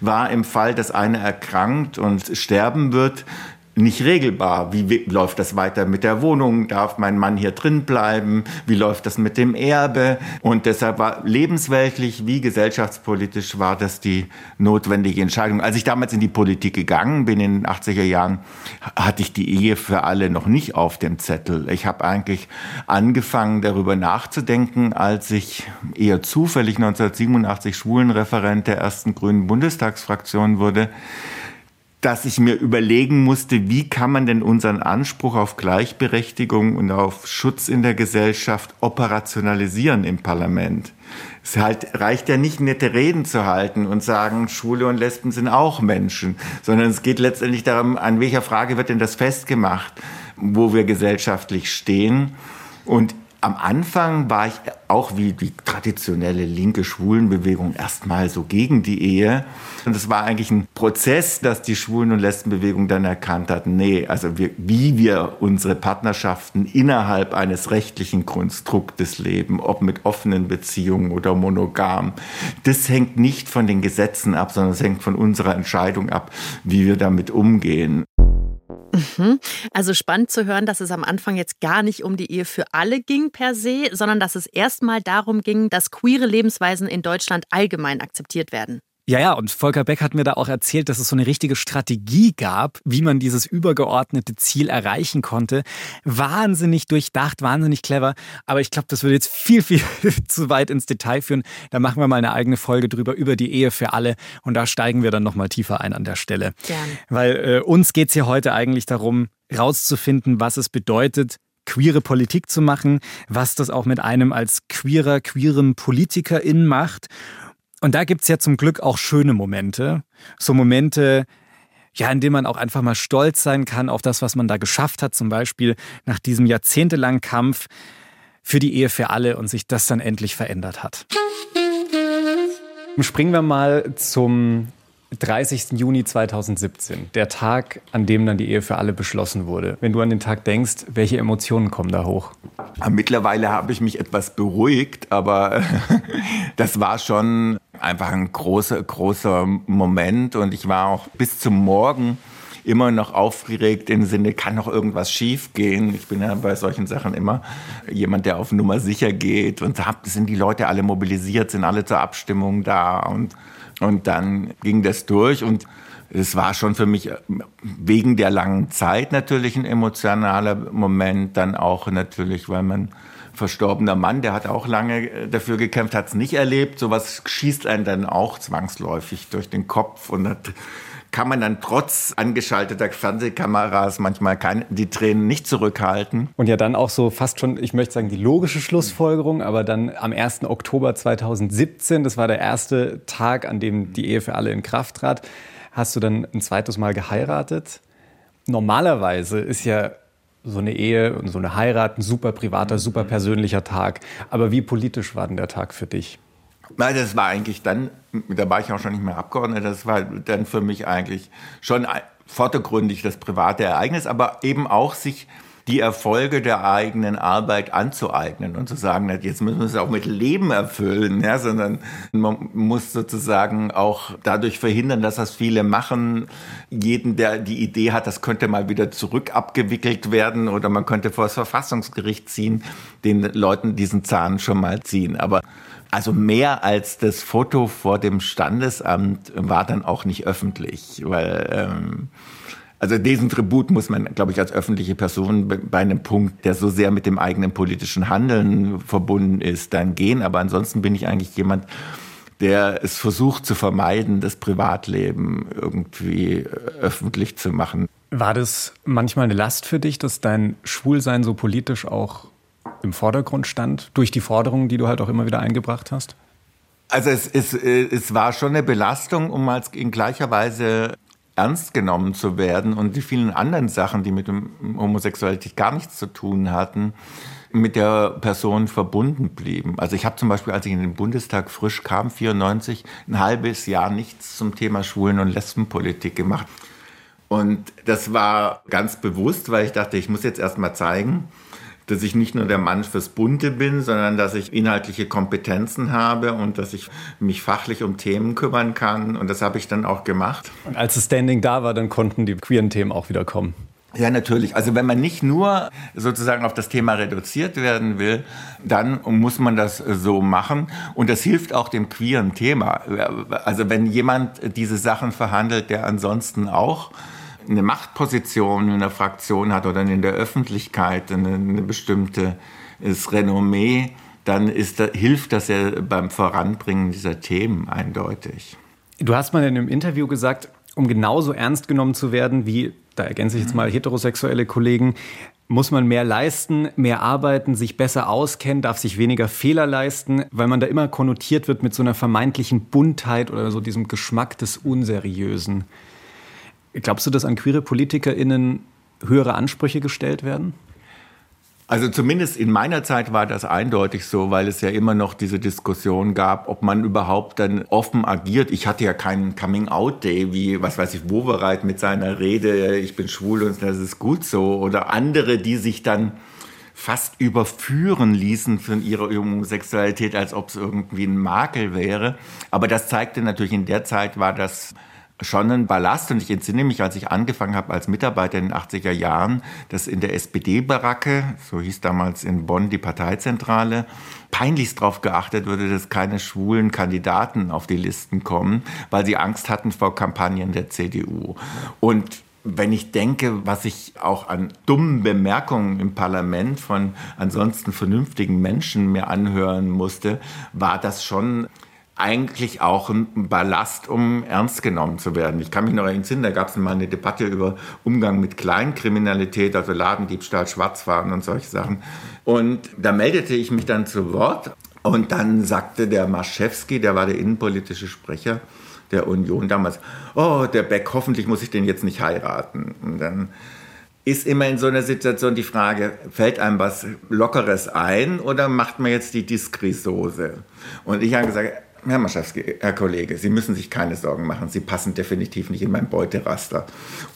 war im Fall, dass einer erkrankt und sterben wird, nicht regelbar. Wie, wie, läuft das weiter mit der Wohnung? Darf mein Mann hier drin bleiben? Wie läuft das mit dem Erbe? Und deshalb war lebensweltlich wie gesellschaftspolitisch war das die notwendige Entscheidung. Als ich damals in die Politik gegangen bin in den 80er Jahren, hatte ich die Ehe für alle noch nicht auf dem Zettel. Ich habe eigentlich angefangen darüber nachzudenken, als ich eher zufällig 1987 Schwulenreferent der ersten Grünen Bundestagsfraktion wurde dass ich mir überlegen musste, wie kann man denn unseren Anspruch auf Gleichberechtigung und auf Schutz in der Gesellschaft operationalisieren im Parlament. Es halt, reicht ja nicht, nette Reden zu halten und sagen, Schwule und Lesben sind auch Menschen, sondern es geht letztendlich darum, an welcher Frage wird denn das festgemacht, wo wir gesellschaftlich stehen. Und am Anfang war ich auch wie die traditionelle linke Schwulenbewegung erstmal so gegen die Ehe. Und es war eigentlich ein Prozess, dass die Schwulen- und Lesbenbewegung dann erkannt hat, nee, also wir, wie wir unsere Partnerschaften innerhalb eines rechtlichen Konstruktes leben, ob mit offenen Beziehungen oder monogam, das hängt nicht von den Gesetzen ab, sondern es hängt von unserer Entscheidung ab, wie wir damit umgehen. Mhm. Also spannend zu hören, dass es am Anfang jetzt gar nicht um die Ehe für alle ging per se, sondern dass es erstmal darum ging, dass queere Lebensweisen in Deutschland allgemein akzeptiert werden. Ja, ja, und Volker Beck hat mir da auch erzählt, dass es so eine richtige Strategie gab, wie man dieses übergeordnete Ziel erreichen konnte. Wahnsinnig durchdacht, wahnsinnig clever. Aber ich glaube, das würde jetzt viel, viel [laughs] zu weit ins Detail führen. Da machen wir mal eine eigene Folge drüber, über die Ehe für alle. Und da steigen wir dann nochmal tiefer ein an der Stelle. Gerne. Weil äh, uns geht's hier heute eigentlich darum, rauszufinden, was es bedeutet, queere Politik zu machen, was das auch mit einem als queerer, queerem Politikerin macht und da gibt's ja zum Glück auch schöne Momente. So Momente, ja, in denen man auch einfach mal stolz sein kann auf das, was man da geschafft hat. Zum Beispiel nach diesem jahrzehntelangen Kampf für die Ehe für alle und sich das dann endlich verändert hat. Springen wir mal zum 30. Juni 2017, der Tag, an dem dann die Ehe für alle beschlossen wurde. Wenn du an den Tag denkst, welche Emotionen kommen da hoch? Mittlerweile habe ich mich etwas beruhigt, aber [laughs] das war schon einfach ein großer, großer Moment. Und ich war auch bis zum Morgen immer noch aufgeregt im Sinne, kann noch irgendwas schiefgehen. Ich bin ja bei solchen Sachen immer jemand, der auf Nummer sicher geht. Und sind die Leute alle mobilisiert, sind alle zur Abstimmung da. Und und dann ging das durch. Und es war schon für mich wegen der langen Zeit natürlich ein emotionaler Moment, dann auch natürlich, weil man verstorbener Mann, der hat auch lange dafür gekämpft, hat es nicht erlebt. Sowas schießt einen dann auch zwangsläufig durch den Kopf und hat kann man dann trotz angeschalteter Fernsehkameras manchmal keine, die Tränen nicht zurückhalten. Und ja dann auch so fast schon, ich möchte sagen, die logische Schlussfolgerung, aber dann am 1. Oktober 2017, das war der erste Tag, an dem die Ehe für alle in Kraft trat, hast du dann ein zweites Mal geheiratet. Normalerweise ist ja so eine Ehe und so eine Heirat ein super privater, super persönlicher Tag. Aber wie politisch war denn der Tag für dich? Nein, das war eigentlich dann, da war ich auch schon nicht mehr Abgeordneter, das war dann für mich eigentlich schon vordergründig das private Ereignis, aber eben auch sich die Erfolge der eigenen Arbeit anzueignen und zu sagen, jetzt müssen wir es auch mit Leben erfüllen, ja, sondern man muss sozusagen auch dadurch verhindern, dass das viele machen. Jeden, der die Idee hat, das könnte mal wieder zurück abgewickelt werden oder man könnte vor das Verfassungsgericht ziehen, den Leuten diesen Zahn schon mal ziehen. Aber also mehr als das Foto vor dem Standesamt war dann auch nicht öffentlich, weil ähm, also diesen Tribut muss man, glaube ich, als öffentliche Person bei einem Punkt, der so sehr mit dem eigenen politischen Handeln verbunden ist, dann gehen. Aber ansonsten bin ich eigentlich jemand, der es versucht zu vermeiden, das Privatleben irgendwie öffentlich zu machen. War das manchmal eine Last für dich, dass dein Schwulsein so politisch auch im Vordergrund stand, durch die Forderungen, die du halt auch immer wieder eingebracht hast? Also es, es, es war schon eine Belastung, um als in gleicher Weise ernst genommen zu werden und die vielen anderen Sachen, die mit dem Homosexualität gar nichts zu tun hatten, mit der Person verbunden blieben. Also ich habe zum Beispiel, als ich in den Bundestag frisch kam, 94, ein halbes Jahr nichts zum Thema Schwulen- und Lesbenpolitik gemacht. Und das war ganz bewusst, weil ich dachte, ich muss jetzt erst mal zeigen, dass ich nicht nur der Mann fürs Bunte bin, sondern dass ich inhaltliche Kompetenzen habe und dass ich mich fachlich um Themen kümmern kann. Und das habe ich dann auch gemacht. Und als das Standing da war, dann konnten die queeren Themen auch wieder kommen. Ja, natürlich. Also wenn man nicht nur sozusagen auf das Thema reduziert werden will, dann muss man das so machen. Und das hilft auch dem queeren Thema. Also wenn jemand diese Sachen verhandelt, der ansonsten auch eine Machtposition in der Fraktion hat oder in der Öffentlichkeit eine, eine bestimmte Renommee, dann ist, hilft das ja beim Voranbringen dieser Themen eindeutig. Du hast mal in einem Interview gesagt, um genauso ernst genommen zu werden wie da ergänze ich jetzt mal heterosexuelle Kollegen, muss man mehr leisten, mehr arbeiten, sich besser auskennen, darf sich weniger Fehler leisten, weil man da immer konnotiert wird mit so einer vermeintlichen Buntheit oder so diesem Geschmack des Unseriösen. Glaubst du, dass an queere PolitikerInnen höhere Ansprüche gestellt werden? Also zumindest in meiner Zeit war das eindeutig so, weil es ja immer noch diese Diskussion gab, ob man überhaupt dann offen agiert. Ich hatte ja keinen Coming-out-Day wie, was weiß ich, Wovereit mit seiner Rede, ich bin schwul und das ist gut so. Oder andere, die sich dann fast überführen ließen von ihrer Homosexualität, als ob es irgendwie ein Makel wäre. Aber das zeigte natürlich, in der Zeit war das schon ein Ballast. Und ich entsinne mich, als ich angefangen habe als Mitarbeiter in den 80er Jahren, dass in der SPD-Baracke, so hieß damals in Bonn die Parteizentrale, peinlichst darauf geachtet wurde, dass keine schwulen Kandidaten auf die Listen kommen, weil sie Angst hatten vor Kampagnen der CDU. Und wenn ich denke, was ich auch an dummen Bemerkungen im Parlament von ansonsten vernünftigen Menschen mir anhören musste, war das schon eigentlich auch ein Ballast, um ernst genommen zu werden. Ich kann mich noch erinnern, da gab es mal eine Debatte über Umgang mit Kleinkriminalität, also Ladendiebstahl, Schwarzfahren und solche Sachen. Und da meldete ich mich dann zu Wort und dann sagte der Maschewski, der war der innenpolitische Sprecher der Union damals, oh, der Beck, hoffentlich muss ich den jetzt nicht heiraten. Und dann ist immer in so einer Situation die Frage, fällt einem was Lockeres ein oder macht man jetzt die Diskrisose? Und ich habe gesagt, Herr Maschewski, Herr Kollege, Sie müssen sich keine Sorgen machen. Sie passen definitiv nicht in mein Beuteraster.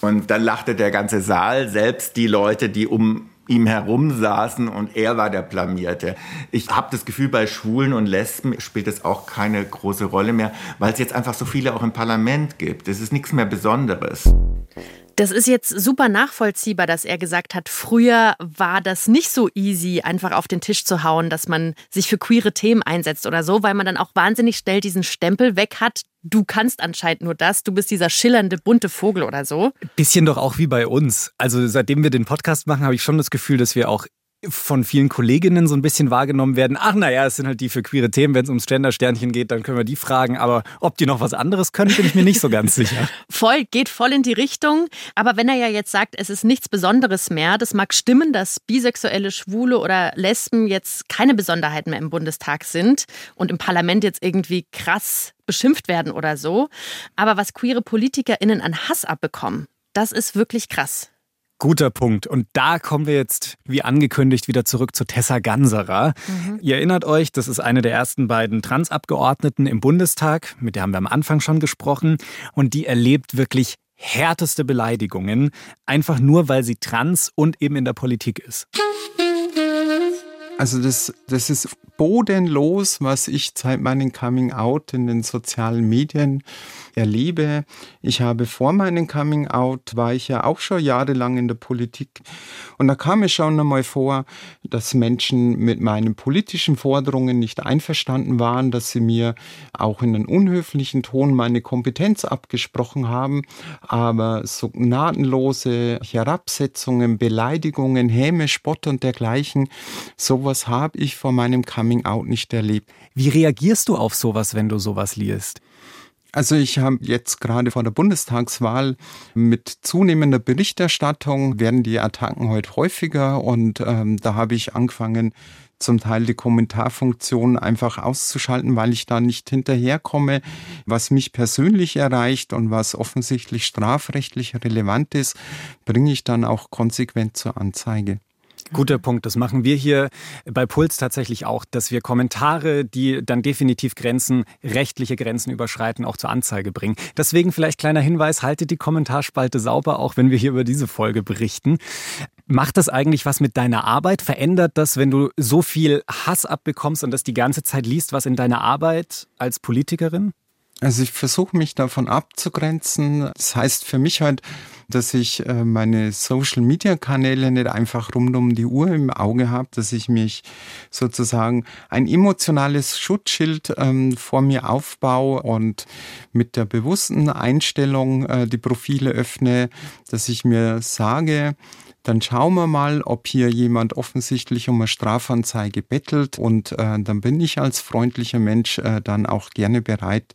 Und dann lachte der ganze Saal, selbst die Leute, die um ihm herum saßen und er war der Blamierte. Ich habe das Gefühl, bei Schwulen und Lesben spielt das auch keine große Rolle mehr, weil es jetzt einfach so viele auch im Parlament gibt. Es ist nichts mehr Besonderes. Das ist jetzt super nachvollziehbar, dass er gesagt hat, früher war das nicht so easy, einfach auf den Tisch zu hauen, dass man sich für queere Themen einsetzt oder so, weil man dann auch wahnsinnig schnell diesen Stempel weg hat. Du kannst anscheinend nur das, du bist dieser schillernde bunte Vogel oder so. Bisschen doch auch wie bei uns. Also seitdem wir den Podcast machen, habe ich schon das Gefühl, dass wir auch von vielen Kolleginnen so ein bisschen wahrgenommen werden, ach naja, es sind halt die für queere Themen, wenn es ums Gender-Sternchen geht, dann können wir die fragen, aber ob die noch was anderes können, bin ich mir nicht so ganz [laughs] sicher. Voll, geht voll in die Richtung, aber wenn er ja jetzt sagt, es ist nichts Besonderes mehr, das mag stimmen, dass bisexuelle, Schwule oder Lesben jetzt keine Besonderheit mehr im Bundestag sind und im Parlament jetzt irgendwie krass beschimpft werden oder so, aber was queere PolitikerInnen an Hass abbekommen, das ist wirklich krass. Guter Punkt. Und da kommen wir jetzt, wie angekündigt, wieder zurück zu Tessa Ganserer. Mhm. Ihr erinnert euch, das ist eine der ersten beiden Transabgeordneten im Bundestag, mit der haben wir am Anfang schon gesprochen. Und die erlebt wirklich härteste Beleidigungen, einfach nur, weil sie trans und eben in der Politik ist. Also das, das ist bodenlos, was ich seit meinem Coming Out in den sozialen Medien erlebe. Ich habe vor meinem Coming Out, war ich ja auch schon jahrelang in der Politik. Und da kam es schon einmal vor, dass Menschen mit meinen politischen Forderungen nicht einverstanden waren, dass sie mir auch in einem unhöflichen Ton meine Kompetenz abgesprochen haben. Aber so gnadenlose Herabsetzungen, Beleidigungen, Häme, Spott und dergleichen, so sowas habe ich vor meinem Coming Out nicht erlebt. Wie reagierst du auf sowas, wenn du sowas liest? Also ich habe jetzt gerade vor der Bundestagswahl mit zunehmender Berichterstattung werden die Attacken heute häufiger und ähm, da habe ich angefangen, zum Teil die Kommentarfunktion einfach auszuschalten, weil ich da nicht hinterherkomme, was mich persönlich erreicht und was offensichtlich strafrechtlich relevant ist, bringe ich dann auch konsequent zur Anzeige. Guter Punkt. Das machen wir hier bei Puls tatsächlich auch, dass wir Kommentare, die dann definitiv Grenzen, rechtliche Grenzen überschreiten, auch zur Anzeige bringen. Deswegen vielleicht kleiner Hinweis, haltet die Kommentarspalte sauber, auch wenn wir hier über diese Folge berichten. Macht das eigentlich was mit deiner Arbeit? Verändert das, wenn du so viel Hass abbekommst und das die ganze Zeit liest, was in deiner Arbeit als Politikerin? Also ich versuche mich davon abzugrenzen. Das heißt für mich halt, dass ich äh, meine Social-Media-Kanäle nicht einfach rund um die Uhr im Auge habe, dass ich mich sozusagen ein emotionales Schutzschild ähm, vor mir aufbaue und mit der bewussten Einstellung äh, die Profile öffne, dass ich mir sage, dann schauen wir mal, ob hier jemand offensichtlich um eine Strafanzeige bettelt und äh, dann bin ich als freundlicher Mensch äh, dann auch gerne bereit,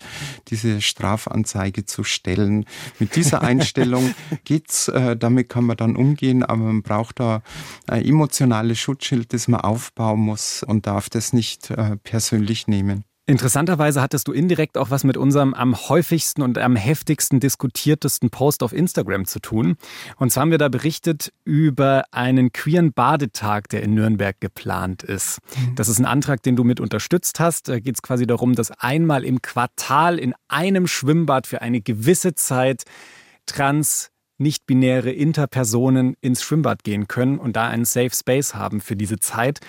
diese Strafanzeige zu stellen. Mit dieser [laughs] Einstellung geht's, äh, damit kann man dann umgehen, aber man braucht da ein emotionales Schutzschild, das man aufbauen muss und darf das nicht äh, persönlich nehmen. Interessanterweise hattest du indirekt auch was mit unserem am häufigsten und am heftigsten diskutiertesten Post auf Instagram zu tun. Und zwar haben wir da berichtet über einen queeren Badetag, der in Nürnberg geplant ist. Mhm. Das ist ein Antrag, den du mit unterstützt hast. Da geht es quasi darum, dass einmal im Quartal in einem Schwimmbad für eine gewisse Zeit trans nicht-binäre Interpersonen ins Schwimmbad gehen können und da einen Safe Space haben für diese Zeit.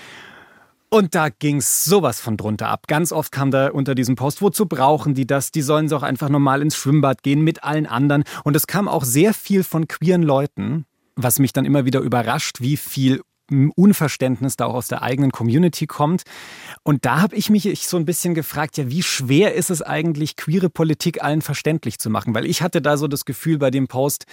Und da ging's sowas von drunter ab. Ganz oft kam da unter diesem Post, wozu brauchen die das? Die sollen doch einfach normal ins Schwimmbad gehen mit allen anderen. Und es kam auch sehr viel von queeren Leuten, was mich dann immer wieder überrascht, wie viel Unverständnis da auch aus der eigenen Community kommt. Und da habe ich mich so ein bisschen gefragt, ja, wie schwer ist es eigentlich, queere Politik allen verständlich zu machen? Weil ich hatte da so das Gefühl bei dem Post,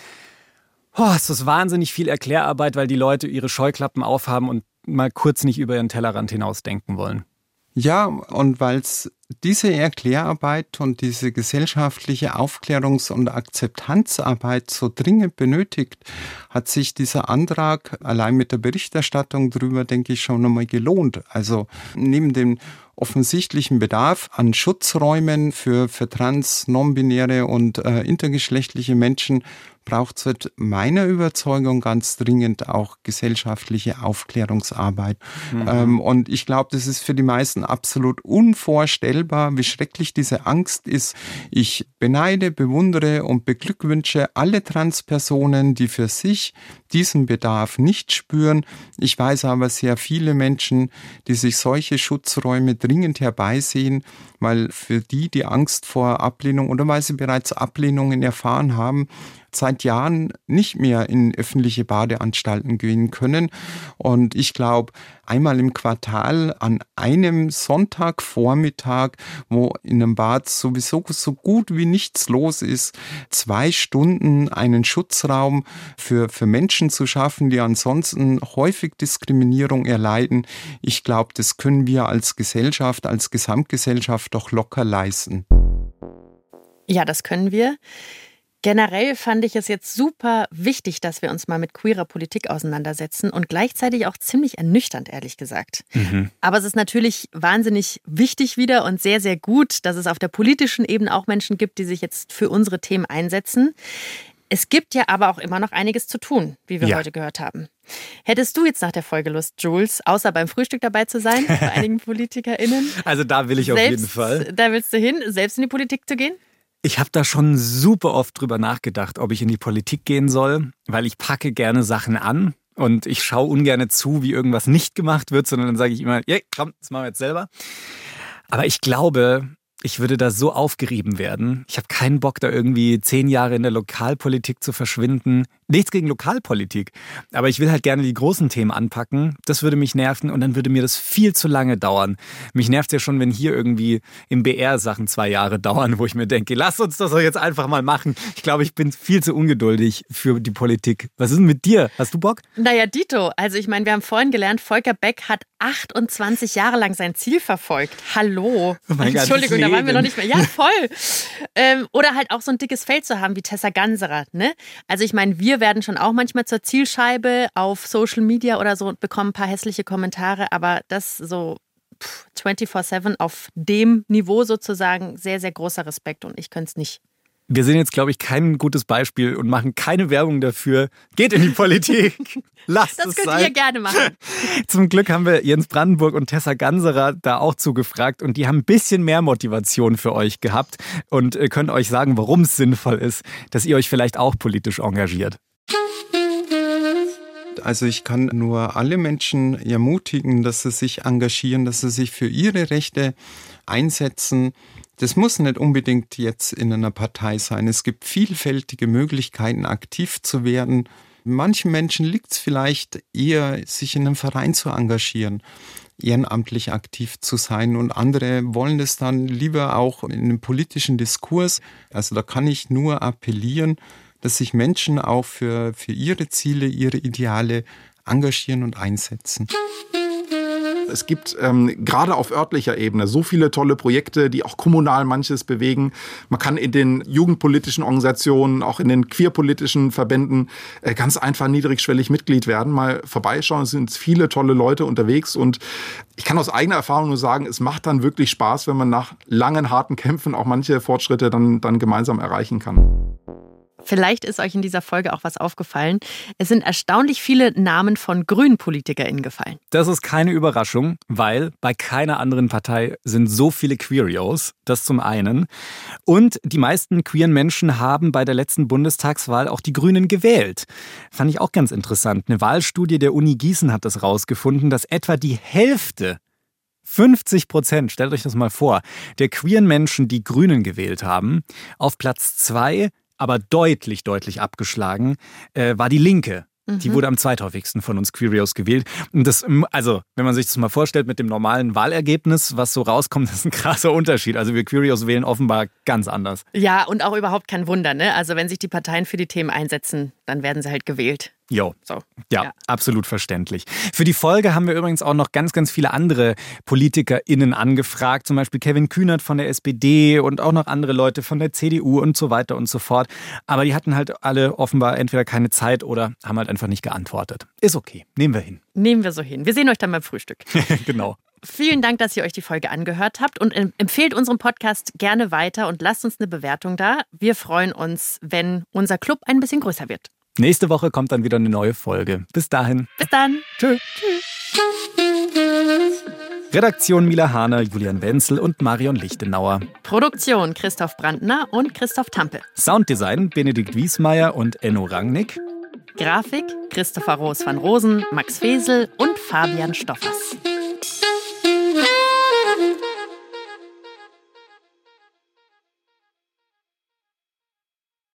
oh, es ist wahnsinnig viel Erklärarbeit, weil die Leute ihre Scheuklappen aufhaben und mal kurz nicht über ihren Tellerrand hinausdenken wollen. Ja, und weil es diese Erklärarbeit und diese gesellschaftliche Aufklärungs- und Akzeptanzarbeit so dringend benötigt, hat sich dieser Antrag allein mit der Berichterstattung darüber, denke ich, schon einmal gelohnt. Also neben dem offensichtlichen Bedarf an Schutzräumen für, für trans, non-binäre und äh, intergeschlechtliche Menschen braucht es halt meiner Überzeugung ganz dringend auch gesellschaftliche Aufklärungsarbeit. Mhm. Ähm, und ich glaube, das ist für die meisten absolut unvorstellbar, wie schrecklich diese Angst ist. Ich beneide, bewundere und beglückwünsche alle Transpersonen, die für sich diesen Bedarf nicht spüren. Ich weiß aber sehr viele Menschen, die sich solche Schutzräume dringend herbeisehen, weil für die die Angst vor Ablehnung oder weil sie bereits Ablehnungen erfahren haben, seit Jahren nicht mehr in öffentliche Badeanstalten gehen können. Und ich glaube, einmal im Quartal an einem Sonntagvormittag, wo in einem Bad sowieso so gut wie nichts los ist, zwei Stunden einen Schutzraum für, für Menschen zu schaffen, die ansonsten häufig Diskriminierung erleiden. Ich glaube, das können wir als Gesellschaft, als Gesamtgesellschaft doch locker leisten. Ja, das können wir. Generell fand ich es jetzt super wichtig, dass wir uns mal mit queerer Politik auseinandersetzen und gleichzeitig auch ziemlich ernüchternd, ehrlich gesagt. Mhm. Aber es ist natürlich wahnsinnig wichtig wieder und sehr, sehr gut, dass es auf der politischen Ebene auch Menschen gibt, die sich jetzt für unsere Themen einsetzen. Es gibt ja aber auch immer noch einiges zu tun, wie wir ja. heute gehört haben. Hättest du jetzt nach der Folge Lust, Jules, außer beim Frühstück dabei zu sein, bei [laughs] einigen PolitikerInnen? Also da will ich selbst, auf jeden Fall. Da willst du hin, selbst in die Politik zu gehen? Ich habe da schon super oft drüber nachgedacht, ob ich in die Politik gehen soll, weil ich packe gerne Sachen an und ich schaue ungern zu, wie irgendwas nicht gemacht wird, sondern dann sage ich immer, yeah, komm, das machen wir jetzt selber. Aber ich glaube, ich würde da so aufgerieben werden. Ich habe keinen Bock, da irgendwie zehn Jahre in der Lokalpolitik zu verschwinden. Nichts gegen Lokalpolitik. Aber ich will halt gerne die großen Themen anpacken. Das würde mich nerven und dann würde mir das viel zu lange dauern. Mich nervt ja schon, wenn hier irgendwie im BR Sachen zwei Jahre dauern, wo ich mir denke, lass uns das doch jetzt einfach mal machen. Ich glaube, ich bin viel zu ungeduldig für die Politik. Was ist denn mit dir? Hast du Bock? Naja, Dito. Also ich meine, wir haben vorhin gelernt, Volker Beck hat 28 Jahre lang sein Ziel verfolgt. Hallo. Oh Entschuldigung, da waren wir noch nicht mehr. Ja, voll. ähm, oder halt auch so ein dickes Feld zu haben wie Tessa Ganserer. Ne? Also ich meine, wir werden schon auch manchmal zur Zielscheibe auf Social Media oder so und bekommen ein paar hässliche Kommentare, aber das so 24-7 auf dem Niveau sozusagen sehr, sehr großer Respekt und ich könnte es nicht. Wir sind jetzt, glaube ich, kein gutes Beispiel und machen keine Werbung dafür. Geht in die Politik. [laughs] Lasst das es könnt sein. ihr gerne machen. [laughs] Zum Glück haben wir Jens Brandenburg und Tessa Ganserer da auch zugefragt und die haben ein bisschen mehr Motivation für euch gehabt und äh, können euch sagen, warum es sinnvoll ist, dass ihr euch vielleicht auch politisch engagiert. Also ich kann nur alle Menschen ermutigen, dass sie sich engagieren, dass sie sich für ihre Rechte einsetzen. Das muss nicht unbedingt jetzt in einer Partei sein. Es gibt vielfältige Möglichkeiten, aktiv zu werden. Manchen Menschen liegt es vielleicht eher, sich in einem Verein zu engagieren, ehrenamtlich aktiv zu sein und andere wollen es dann lieber auch in einem politischen Diskurs. Also da kann ich nur appellieren, dass sich Menschen auch für, für ihre Ziele, ihre Ideale engagieren und einsetzen. Es gibt ähm, gerade auf örtlicher Ebene so viele tolle Projekte, die auch kommunal manches bewegen. Man kann in den jugendpolitischen Organisationen, auch in den queerpolitischen Verbänden äh, ganz einfach niedrigschwellig Mitglied werden. Mal vorbeischauen, es sind viele tolle Leute unterwegs und ich kann aus eigener Erfahrung nur sagen, es macht dann wirklich Spaß, wenn man nach langen, harten Kämpfen auch manche Fortschritte dann, dann gemeinsam erreichen kann. Vielleicht ist euch in dieser Folge auch was aufgefallen. Es sind erstaunlich viele Namen von grünen PolitikerInnen gefallen. Das ist keine Überraschung, weil bei keiner anderen Partei sind so viele Queerios. Das zum einen. Und die meisten queeren Menschen haben bei der letzten Bundestagswahl auch die Grünen gewählt. Fand ich auch ganz interessant. Eine Wahlstudie der Uni Gießen hat das rausgefunden, dass etwa die Hälfte 50 Prozent, stellt euch das mal vor, der queeren Menschen, die Grünen gewählt haben, auf Platz zwei aber deutlich, deutlich abgeschlagen, äh, war die Linke. Die wurde am zweithäufigsten von uns Queerios gewählt. Und das, also, wenn man sich das mal vorstellt mit dem normalen Wahlergebnis, was so rauskommt, [laughs] das ist ein krasser Unterschied. Also wir Queerios wählen offenbar ganz anders. Ja, und auch überhaupt kein Wunder, ne? Also wenn sich die Parteien für die Themen einsetzen, dann werden sie halt gewählt. Jo. So. Ja, Ja. absolut verständlich. Für die Folge haben wir übrigens auch noch ganz, ganz viele andere PolitikerInnen angefragt, zum Beispiel Kevin Kühnert von der SPD und auch noch andere Leute von der CDU und so weiter und so fort. Aber die hatten halt alle offenbar entweder keine Zeit oder haben halt einfach nicht geantwortet. Ist okay, nehmen wir hin. Nehmen wir so hin. Wir sehen euch dann beim Frühstück. [laughs] genau. Vielen Dank, dass ihr euch die Folge angehört habt und em- empfehlt unseren Podcast gerne weiter und lasst uns eine Bewertung da. Wir freuen uns, wenn unser Club ein bisschen größer wird. Nächste Woche kommt dann wieder eine neue Folge. Bis dahin. Bis dann. Tschö. Redaktion Mila Hahner, Julian Wenzel und Marion Lichtenauer. Produktion Christoph Brandner und Christoph Tampe. Sounddesign Benedikt Wiesmeier und Enno Rangnick. Grafik Christopher Roos van Rosen, Max Fesel und Fabian Stoffers.